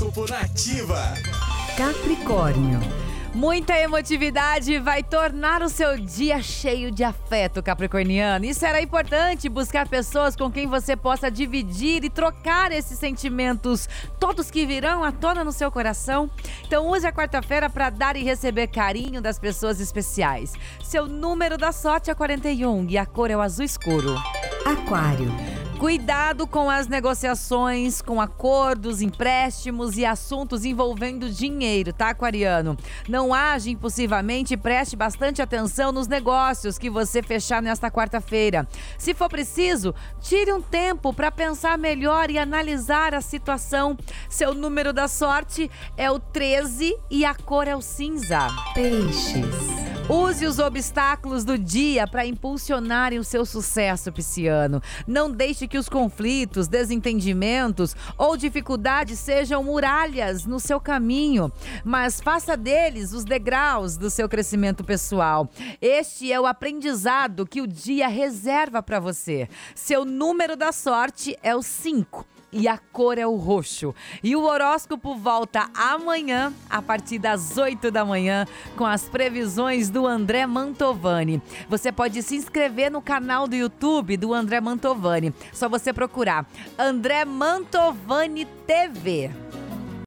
Horóscopo Nativa. Capricórnio. Muita emotividade vai tornar o seu dia cheio de afeto, Capricorniano. E será importante buscar pessoas com quem você possa dividir e trocar esses sentimentos, todos que virão à tona no seu coração. Então, use a quarta-feira para dar e receber carinho das pessoas especiais. Seu número da sorte é 41 e a cor é o azul escuro. Aquário. Cuidado com as negociações, com acordos, empréstimos e assuntos envolvendo dinheiro, tá, Aquariano? Não age impulsivamente e preste bastante atenção nos negócios que você fechar nesta quarta-feira. Se for preciso, tire um tempo para pensar melhor e analisar a situação. Seu número da sorte é o 13 e a cor é o cinza. Peixes. Use os obstáculos do dia para impulsionarem o seu sucesso, Pisciano. Não deixe que os conflitos, desentendimentos ou dificuldades sejam muralhas no seu caminho, mas faça deles os degraus do seu crescimento pessoal. Este é o aprendizado que o dia reserva para você. Seu número da sorte é o 5 e a cor é o roxo. E o horóscopo volta amanhã, a partir das 8 da manhã, com as previsões do André Mantovani. Você pode se inscrever no canal do YouTube do André Mantovani. Só você procurar André Mantovani TV.